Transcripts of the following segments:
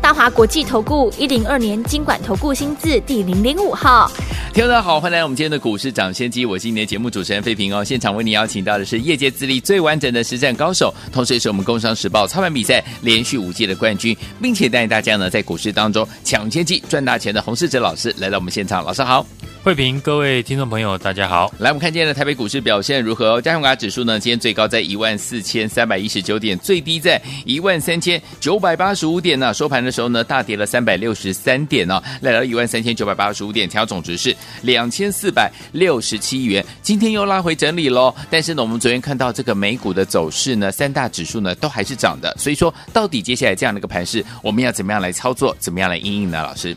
大华国际投顾一零二年金管投顾新字第零零五号。听众大家好，欢迎来到我们今天的股市抢先机，我是今天的节目主持人费平哦。现场为你邀请到的是业界资历最完整的实战高手，同时也是我们工商时报操盘比赛连续五届的冠军，并且带领大家呢在股市当中抢先机赚大钱的洪世哲老师来到我们现场，老师好。慧平，各位听众朋友，大家好。来，我们看今天的台北股市表现如何？加权股价指数呢？今天最高在一万四千三百一十九点，最低在一万三千九百八十五点呢。收盘的时候呢，大跌了三百六十三点哦，来到一万三千九百八十五点，调总值是两千四百六十七亿元。今天又拉回整理喽。但是呢，我们昨天看到这个美股的走势呢，三大指数呢都还是涨的。所以说，到底接下来这样的一个盘势，我们要怎么样来操作？怎么样来应应呢？老师？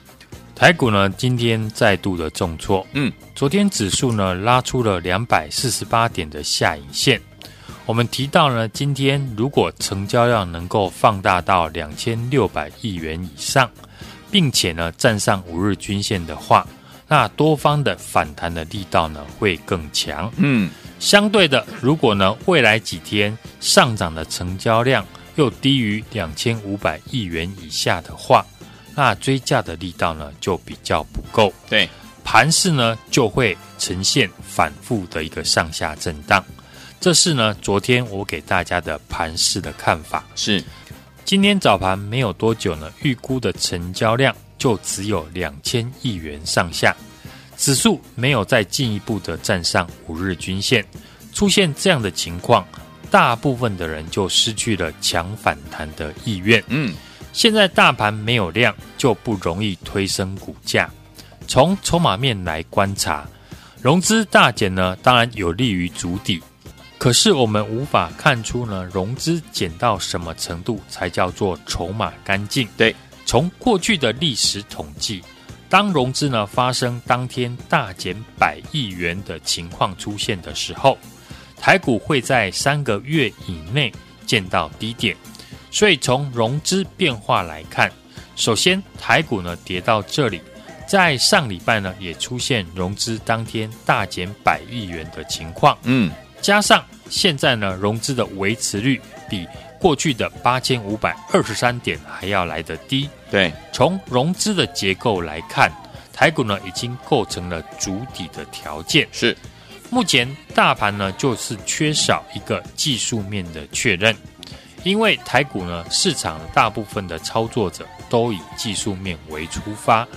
台股呢，今天再度的重挫。嗯，昨天指数呢拉出了两百四十八点的下影线。我们提到呢，今天如果成交量能够放大到两千六百亿元以上，并且呢站上五日均线的话，那多方的反弹的力道呢会更强。嗯，相对的，如果呢未来几天上涨的成交量又低于两千五百亿元以下的话，那追价的力道呢，就比较不够。对，盘势呢就会呈现反复的一个上下震荡。这是呢，昨天我给大家的盘市的看法。是，今天早盘没有多久呢，预估的成交量就只有两千亿元上下，指数没有再进一步的站上五日均线，出现这样的情况，大部分的人就失去了强反弹的意愿。嗯。现在大盘没有量，就不容易推升股价。从筹码面来观察，融资大减呢，当然有利于筑底。可是我们无法看出呢，融资减到什么程度才叫做筹码干净？对，从过去的历史统计，当融资呢发生当天大减百亿元的情况出现的时候，台股会在三个月以内见到低点。所以从融资变化来看，首先台股呢跌到这里，在上礼拜呢也出现融资当天大减百亿元的情况，嗯，加上现在呢融资的维持率比过去的八千五百二十三点还要来得低，对，从融资的结构来看，台股呢已经构成了主底的条件，是，目前大盘呢就是缺少一个技术面的确认。因为台股呢，市场大部分的操作者都以技术面为出发，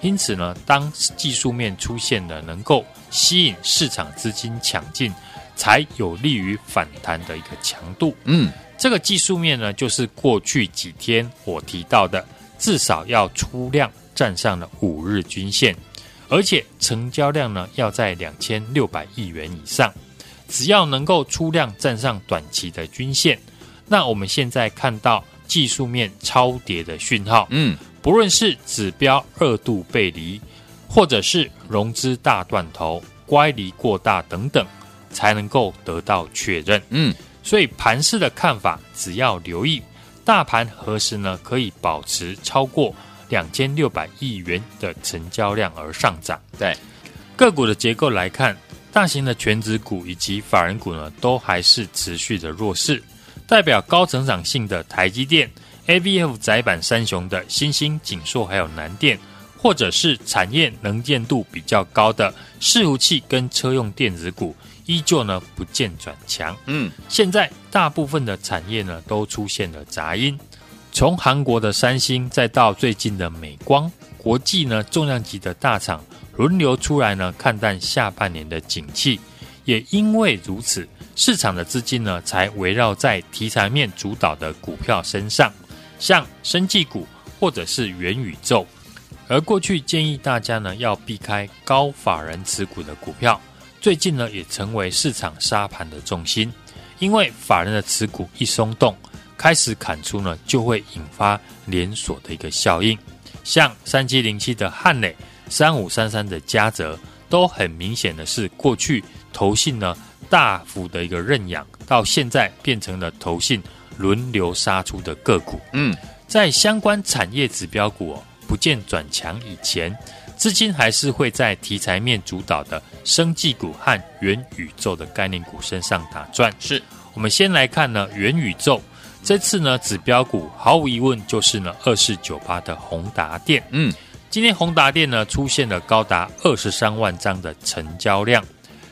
因此呢，当技术面出现了能够吸引市场资金抢进，才有利于反弹的一个强度。嗯，这个技术面呢，就是过去几天我提到的，至少要出量站上了五日均线，而且成交量呢要在两千六百亿元以上，只要能够出量站上短期的均线。那我们现在看到技术面超跌的讯号，嗯，不论是指标二度背离，或者是融资大断头、乖离过大等等，才能够得到确认，嗯，所以盘势的看法，只要留意大盘何时呢可以保持超过两千六百亿元的成交量而上涨。对，个股的结构来看，大型的全值股以及法人股呢，都还是持续的弱势。代表高成长性的台积电、ABF 窄板三雄的新兴、景硕还有南电，或者是产业能见度比较高的伺服器跟车用电子股，依旧呢不见转强。嗯，现在大部分的产业呢都出现了杂音，从韩国的三星，再到最近的美光，国际呢重量级的大厂轮流出来呢看淡下半年的景气，也因为如此。市场的资金呢，才围绕在题材面主导的股票身上，像生技股或者是元宇宙。而过去建议大家呢，要避开高法人持股的股票，最近呢，也成为市场沙盘的重心。因为法人的持股一松动，开始砍出呢，就会引发连锁的一个效应。像三七零七的汉磊、三五三三的嘉泽，都很明显的是过去投信呢。大幅的一个认养到现在变成了投信轮流杀出的个股。嗯，在相关产业指标股哦不见转强以前，资金还是会在题材面主导的生技股和元宇宙的概念股身上打转。是，我们先来看呢元宇宙。这次呢，指标股毫无疑问就是呢二四九八的宏达电。嗯，今天宏达电呢出现了高达二十三万张的成交量。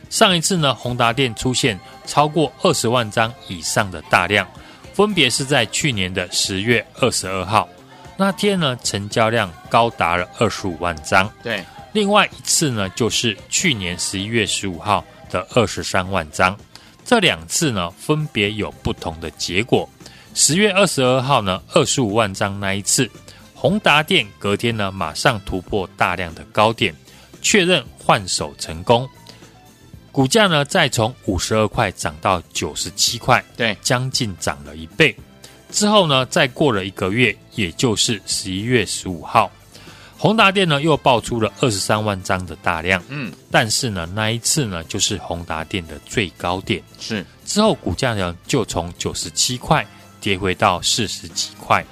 上一次呢，宏达电出现超过二十万张以上的大量，分别是在去年的十月二十二号那天呢，成交量高达了二十五万张。对，另外一次呢，就是去年十一月十五号的二十三万张。这两次呢，分别有不同的结果。十月二十二号呢，二十五万张那一次，宏达电隔天呢马上突破大量的高点，确认换手成功，股价呢再从五十二块涨到九十七块，对，将近涨了一倍。之后呢，再过了一个月，也就是十一月十五号，宏达电呢又爆出了二十三万张的大量，嗯，但是呢那一次呢就是宏达电的最高点，是。之后股价呢就从九十七块。跌回到四十几块，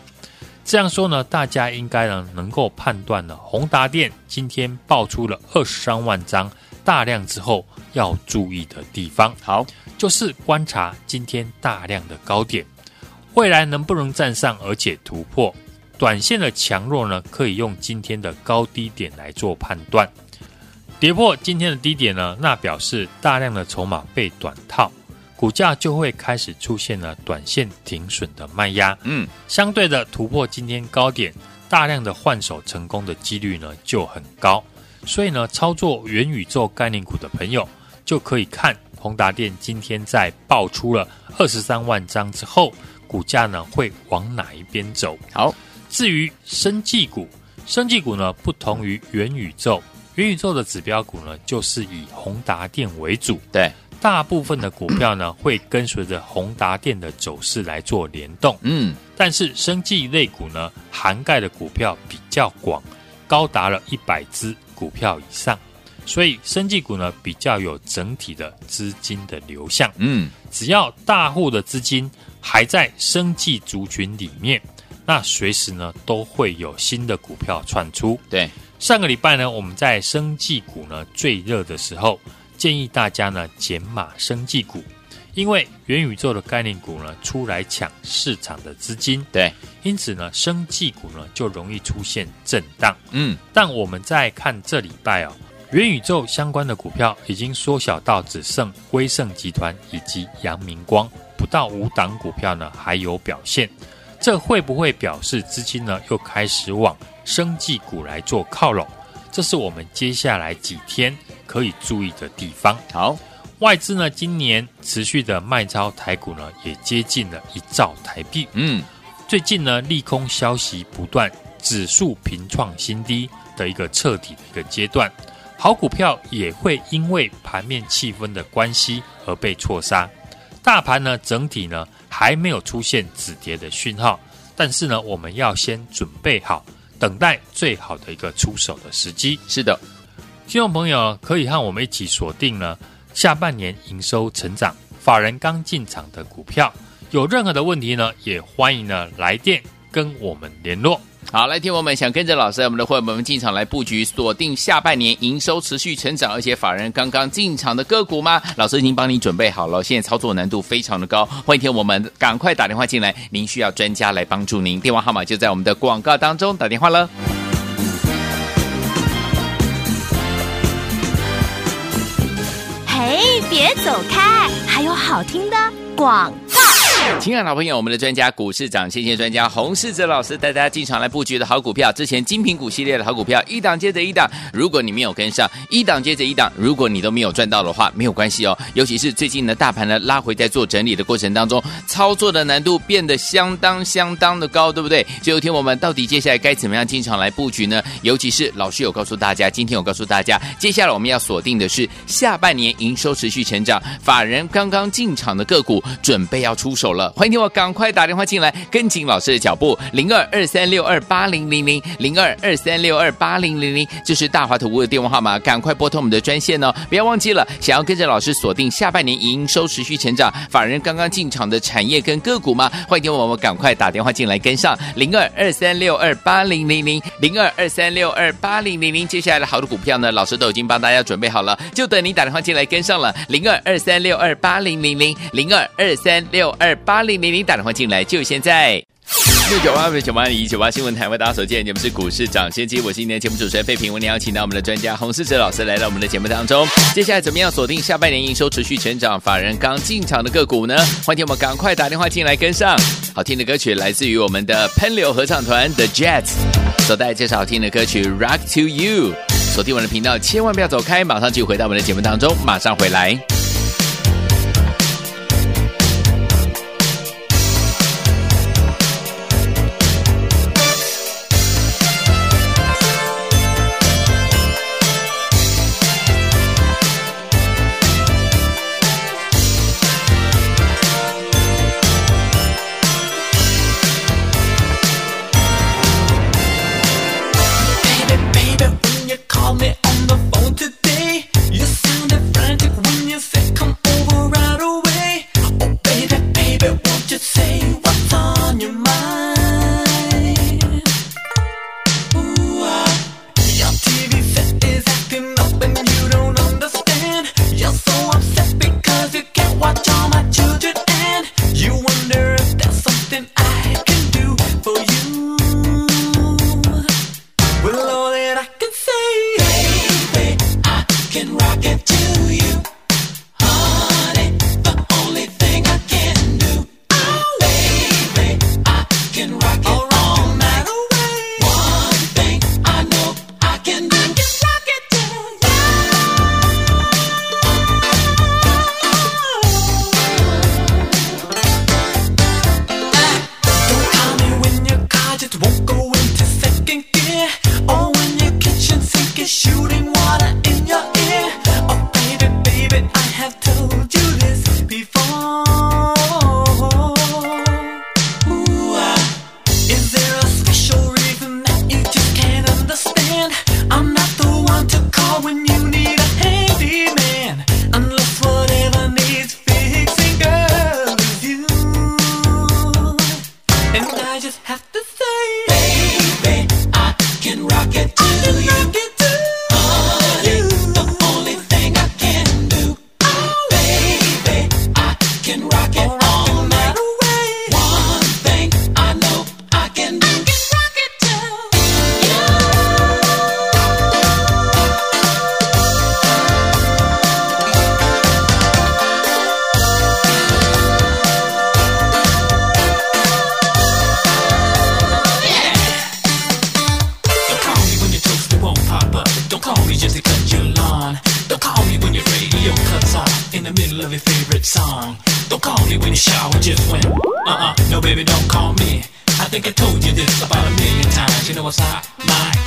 这样说呢，大家应该呢能够判断呢，宏达电今天爆出了二十三万张大量之后，要注意的地方，好，就是观察今天大量的高点，未来能不能站上而且突破，短线的强弱呢，可以用今天的高低点来做判断，跌破今天的低点呢，那表示大量的筹码被短套。股价就会开始出现了短线停损的卖压，嗯，相对的突破今天高点，大量的换手成功的几率呢就很高，所以呢，操作元宇宙概念股的朋友就可以看宏达电今天在爆出了二十三万张之后，股价呢会往哪一边走？好，至于生技股，生技股呢不同于元宇宙，元宇宙的指标股呢就是以宏达电为主，对。大部分的股票呢，会跟随着宏达电的走势来做联动。嗯，但是生技类股呢，涵盖的股票比较广，高达了一百只股票以上，所以生技股呢比较有整体的资金的流向。嗯，只要大户的资金还在生技族群里面，那随时呢都会有新的股票窜出。对，上个礼拜呢，我们在生技股呢最热的时候。建议大家呢减码生技股，因为元宇宙的概念股呢出来抢市场的资金，对，因此呢生技股呢就容易出现震荡。嗯，但我们在看这礼拜哦，元宇宙相关的股票已经缩小到只剩威盛集团以及阳明光，不到五档股票呢还有表现，这会不会表示资金呢又开始往生技股来做靠拢？这是我们接下来几天可以注意的地方。好，外资呢今年持续的卖超台股呢，也接近了一兆台币。嗯，最近呢利空消息不断，指数频创新低的一个彻底的一个阶段，好股票也会因为盘面气氛的关系而被错杀。大盘呢整体呢还没有出现止跌的讯号，但是呢我们要先准备好。等待最好的一个出手的时机。是的，听众朋友可以和我们一起锁定呢下半年营收成长、法人刚进场的股票。有任何的问题呢，也欢迎呢来电跟我们联络。好，来听我们想跟着老师，我们的会员们进场来布局，锁定下半年营收持续成长，而且法人刚刚进场的个股吗？老师已经帮你准备好了，现在操作难度非常的高，欢迎听我们赶快打电话进来，您需要专家来帮助您，电话号码就在我们的广告当中，打电话了。嘿，别走开，还有好听的广。亲爱的老朋友，我们的专家股市涨先见专家洪世哲老师带大家进场来布局的好股票，之前精品股系列的好股票，一档接着一档。如果你没有跟上，一档接着一档，如果你都没有赚到的话，没有关系哦。尤其是最近呢，大盘呢拉回在做整理的过程当中，操作的难度变得相当相当的高，对不对？最后听我们到底接下来该怎么样进场来布局呢？尤其是老师有告诉大家，今天有告诉大家，接下来我们要锁定的是下半年营收持续成长，法人刚刚进场的个股，准备要出手。了。欢迎听我赶快打电话进来，跟紧老师的脚步，零二二三六二八零零零零二二三六二八零零零，这是大华投顾的电话号码，赶快拨通我们的专线哦，不要忘记了，想要跟着老师锁定下半年营收持续成长，法人刚刚进场的产业跟个股吗？欢迎听我们赶快打电话进来跟上，零二二三六二八零零零零二二三六二八零零零，接下来的好的股票呢，老师都已经帮大家准备好了，就等你打电话进来跟上了，零二二三六二八零零零零二二三六二八零零零，打电话进来就现在。六九八六九八零一九八新闻台为大家所见，节目是股市涨先机，我是今天节目主持人费平，为您邀请到我们的专家洪士哲老师来到我们的节目当中。接下来怎么样锁定下半年营收持续成长、法人刚进场的个股呢？欢迎我们赶快打电话进来跟上。好听的歌曲来自于我们的喷流合唱团 The Jets，所带来介绍好听的歌曲 Rock to You。锁定我们的频道，千万不要走开，马上就回到我们的节目当中，马上回来。finish just went. Uh uh, no baby, don't call me. I think I told you this about a million times. You know what's hot, my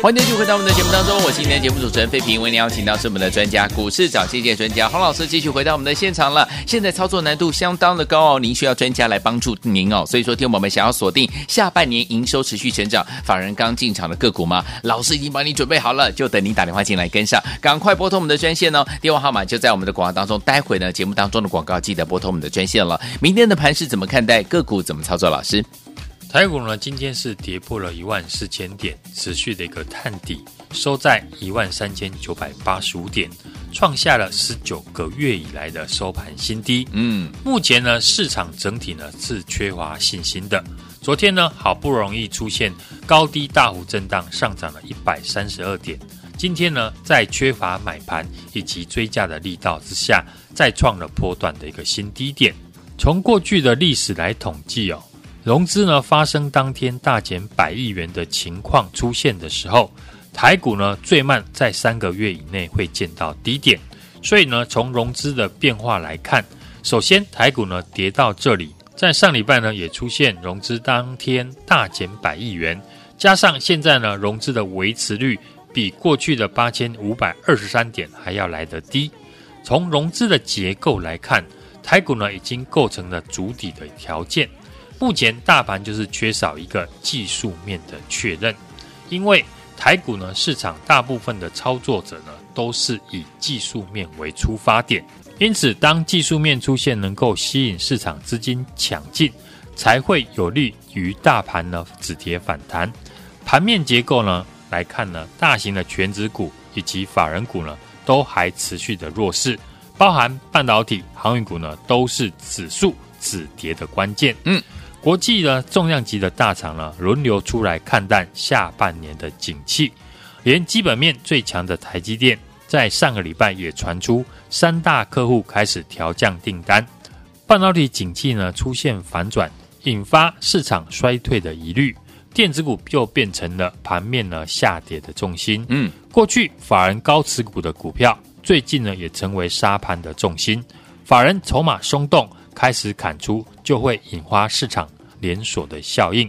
欢迎继续回到我们的节目当中，我是今天节目主持人费平，为您邀请到是我们的专家，股市涨先机专家洪老师，继续回到我们的现场了。现在操作难度相当的高哦，您需要专家来帮助您哦。所以说，听我们想要锁定下半年营收持续成长、法人刚进场的个股吗？老师已经帮你准备好了，就等您打电话进来跟上，赶快拨通我们的专线哦。电话号码就在我们的广告当中，待会呢节目当中的广告记得拨通我们的专线了。明天的盘势怎么看待？个股怎么操作？老师？台股呢，今天是跌破了一万四千点，持续的一个探底，收在一万三千九百八十五点，创下了十九个月以来的收盘新低。嗯，目前呢，市场整体呢是缺乏信心的。昨天呢，好不容易出现高低大幅震荡，上涨了一百三十二点。今天呢，在缺乏买盘以及追价的力道之下，再创了波段的一个新低点。从过去的历史来统计哦。融资呢发生当天大减百亿元的情况出现的时候，台股呢最慢在三个月以内会见到低点。所以呢，从融资的变化来看，首先台股呢跌到这里，在上礼拜呢也出现融资当天大减百亿元，加上现在呢融资的维持率比过去的八千五百二十三点还要来得低。从融资的结构来看，台股呢已经构成了筑底的条件。目前大盘就是缺少一个技术面的确认，因为台股呢市场大部分的操作者呢都是以技术面为出发点，因此当技术面出现能够吸引市场资金抢进，才会有利于大盘呢止跌反弹。盘面结构呢来看呢，大型的权值股以及法人股呢都还持续的弱势，包含半导体、航运股呢都是指数止跌的关键。嗯。国际的重量级的大厂呢，轮流出来看淡下半年的景气，连基本面最强的台积电，在上个礼拜也传出三大客户开始调降订单，半导体景气呢出现反转，引发市场衰退的疑虑，电子股又变成了盘面呢下跌的重心。嗯，过去法人高持股的股票，最近呢也成为杀盘的重心，法人筹码松动。开始砍出，就会引发市场连锁的效应。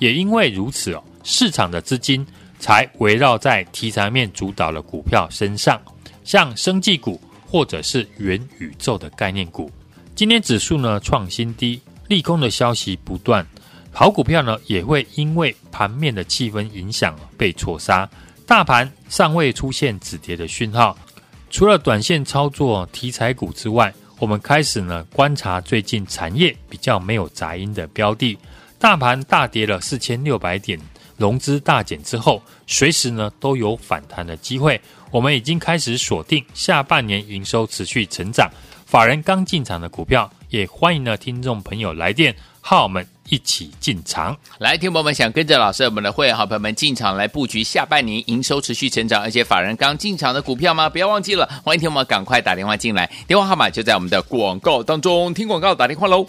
也因为如此哦，市场的资金才围绕在题材面主导的股票身上，像生技股或者是元宇宙的概念股。今天指数呢创新低，利空的消息不断，好股票呢也会因为盘面的气氛影响被错杀。大盘尚未出现止跌的讯号，除了短线操作题材股之外。我们开始呢观察最近产业比较没有杂音的标的，大盘大跌了四千六百点，融资大减之后，随时呢都有反弹的机会。我们已经开始锁定下半年营收持续成长，法人刚进场的股票，也欢迎呢听众朋友来电，号我们。一起进场，来，听友们想跟着老师，我们的会员好朋友们进场来布局下半年营收持续成长，而且法人刚进场的股票吗？不要忘记了，欢迎听友们赶快打电话进来，电话号码就在我们的广告当中，听广告打电话喽。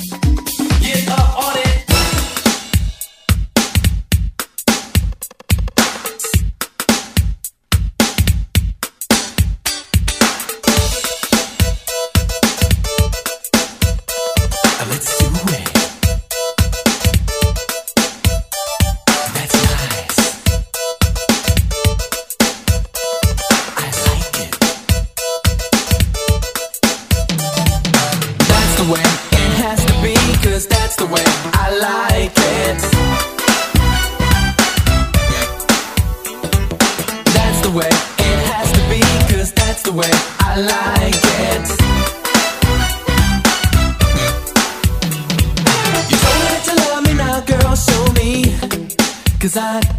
Cause I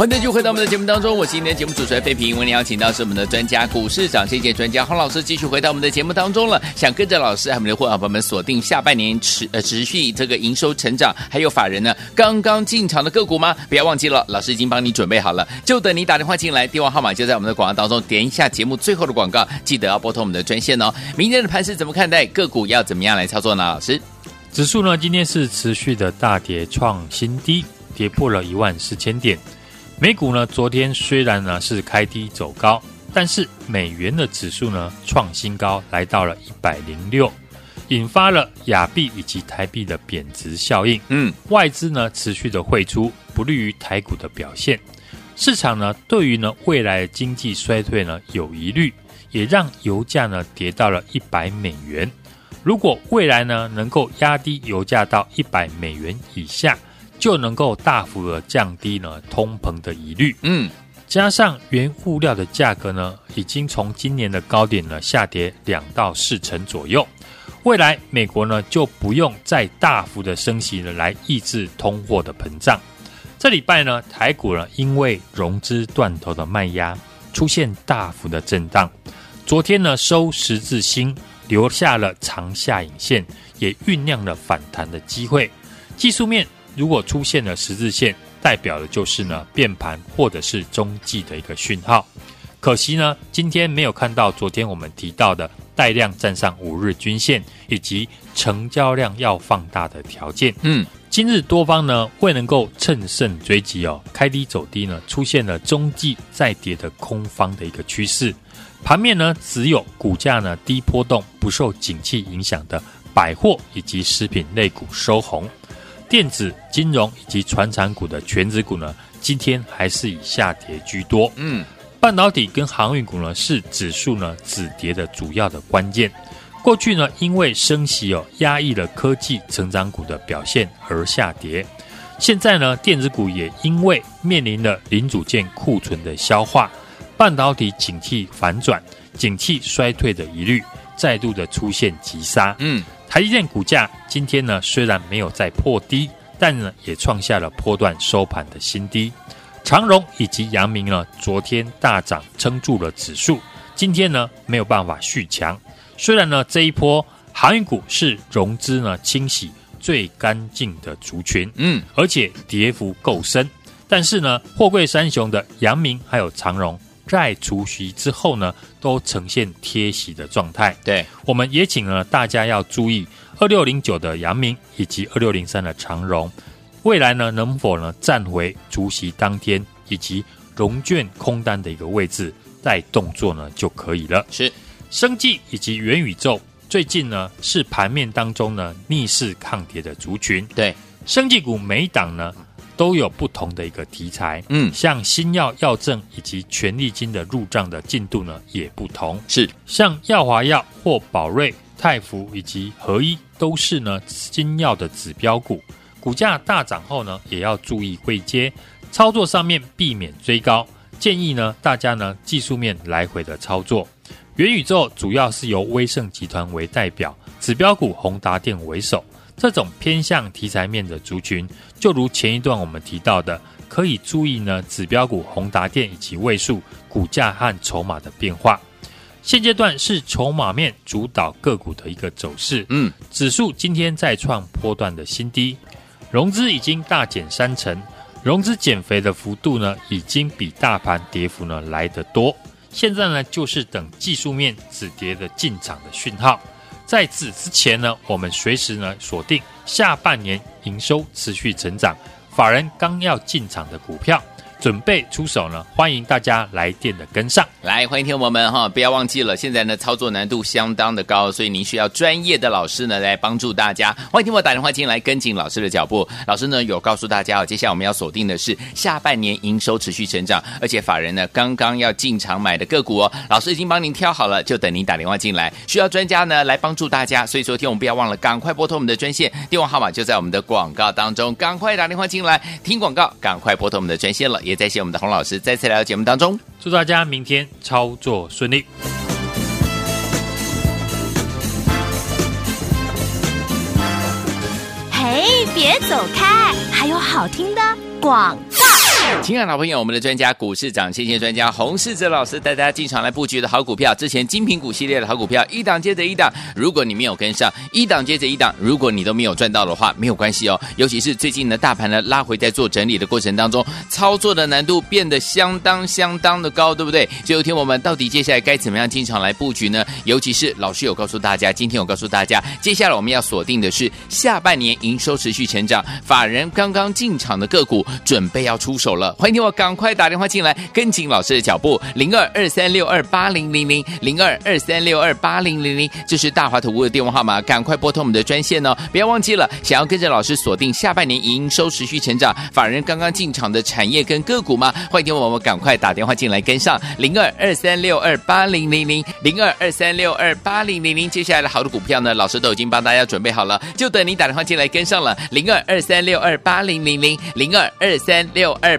欢迎继续回到我们的节目当中，我是今天节目主持人费平。为您邀请到是我们的专家股市长这届专家洪老师，继续回到我们的节目当中了。想跟着老师还有我们的会员朋友们锁定下半年持呃持续这个营收成长，还有法人呢刚刚进场的个股吗？不要忘记了，老师已经帮你准备好了，就等你打电话进来，电话号码就在我们的广告当中。点一下节目最后的广告，记得要拨通我们的专线哦。明天的盘势怎么看待？个股要怎么样来操作呢？老师，指数呢今天是持续的大跌，创新低，跌破了一万四千点。美股呢，昨天虽然呢是开低走高，但是美元的指数呢创新高，来到了一百零六，引发了亚币以及台币的贬值效应。嗯，外资呢持续的汇出，不利于台股的表现。市场呢对于呢未来的经济衰退呢有疑虑，也让油价呢跌到了一百美元。如果未来呢能够压低油价到一百美元以下，就能够大幅的降低呢通膨的疑虑，嗯，加上原物料的价格呢，已经从今年的高点呢下跌两到四成左右，未来美国呢就不用再大幅的升息了来抑制通货的膨胀。这礼拜呢台股呢因为融资断头的卖压出现大幅的震荡，昨天呢收十字星，留下了长下影线，也酝酿了反弹的机会，技术面。如果出现了十字线，代表的就是呢变盘或者是中继的一个讯号。可惜呢，今天没有看到昨天我们提到的带量站上五日均线以及成交量要放大的条件。嗯，今日多方呢未能够趁胜追击哦，开低走低呢，出现了中继再跌的空方的一个趋势。盘面呢只有股价呢低波动、不受景气影响的百货以及食品类股收红。电子、金融以及传产股的全指股呢，今天还是以下跌居多。嗯，半导体跟航运股呢，是指数呢止跌的主要的关键。过去呢，因为升息哦，压抑了科技成长股的表现而下跌。现在呢，电子股也因为面临了零组件库存的消化，半导体景气反转、景气衰退的疑虑，再度的出现急杀。嗯。台积电股价今天呢，虽然没有再破低，但呢也创下了波段收盘的新低。长荣以及阳明呢，昨天大涨撑住了指数，今天呢没有办法续强。虽然呢这一波航运股是融资呢清洗最干净的族群，嗯，而且跌幅够深，但是呢货柜三雄的阳明还有长荣。在除息之后呢，都呈现贴息的状态。对，我们也请了大家要注意二六零九的阳明以及二六零三的长荣，未来呢能否呢站回除息当天以及融券空单的一个位置再动作呢就可以了。是，生技以及元宇宙最近呢是盘面当中呢逆势抗跌的族群。对，生技股每档呢。都有不同的一个题材，嗯，像新药药证以及权利金的入账的进度呢也不同，是。像药华药或宝瑞、泰福以及合一都是呢新药的指标股，股价大涨后呢也要注意位阶，操作上面避免追高，建议呢大家呢技术面来回的操作。元宇宙主要是由威盛集团为代表，指标股宏达电为首。这种偏向题材面的族群，就如前一段我们提到的，可以注意呢指标股宏达电以及位数股价和筹码的变化。现阶段是筹码面主导个股的一个走势。嗯，指数今天再创波段的新低，融资已经大减三成，融资减肥的幅度呢，已经比大盘跌幅呢来得多。现在呢，就是等技术面止跌的进场的讯号。在此之前呢，我们随时呢锁定下半年营收持续成长，法人刚要进场的股票。准备出手呢，欢迎大家来电的跟上来，欢迎听我们哈，不要忘记了，现在呢操作难度相当的高，所以您需要专业的老师呢来帮助大家。欢迎听我打电话进来跟紧老师的脚步，老师呢有告诉大家哦，接下来我们要锁定的是下半年营收持续成长，而且法人呢刚刚要进场买的个股哦，老师已经帮您挑好了，就等您打电话进来。需要专家呢来帮助大家，所以昨天我们不要忘了，赶快拨通我们的专线，电话号码就在我们的广告当中，赶快打电话进来听广告，赶快拨通我们的专线了。也再谢我们的洪老师再次来到节目当中，祝大家明天操作顺利。嘿，别走开，还有好听的广告。亲爱的老朋友，我们的专家股市涨先见专家洪世哲老师带大家进场来布局的好股票，之前精品股系列的好股票，一档接着一档。如果你没有跟上，一档接着一档，如果你都没有赚到的话，没有关系哦。尤其是最近呢，大盘呢拉回在做整理的过程当中，操作的难度变得相当相当的高，对不对？就有听我们到底接下来该怎么样进场来布局呢？尤其是老师有告诉大家，今天有告诉大家，接下来我们要锁定的是下半年营收持续成长，法人刚刚进场的个股，准备要出手了。欢迎听我赶快打电话进来，跟紧老师的脚步，零二二三六二八零零零零二二三六二八零零零，这是大华投顾的电话号码，赶快拨通我们的专线哦！不要忘记了，想要跟着老师锁定下半年营收持续成长，法人刚刚进场的产业跟个股吗？欢迎听我们赶快打电话进来跟上，零二二三六二八零零零零二二三六二八零零零。接下来的好的股票呢，老师都已经帮大家准备好了，就等你打电话进来跟上了，零二二三六二八零零零零二二三六二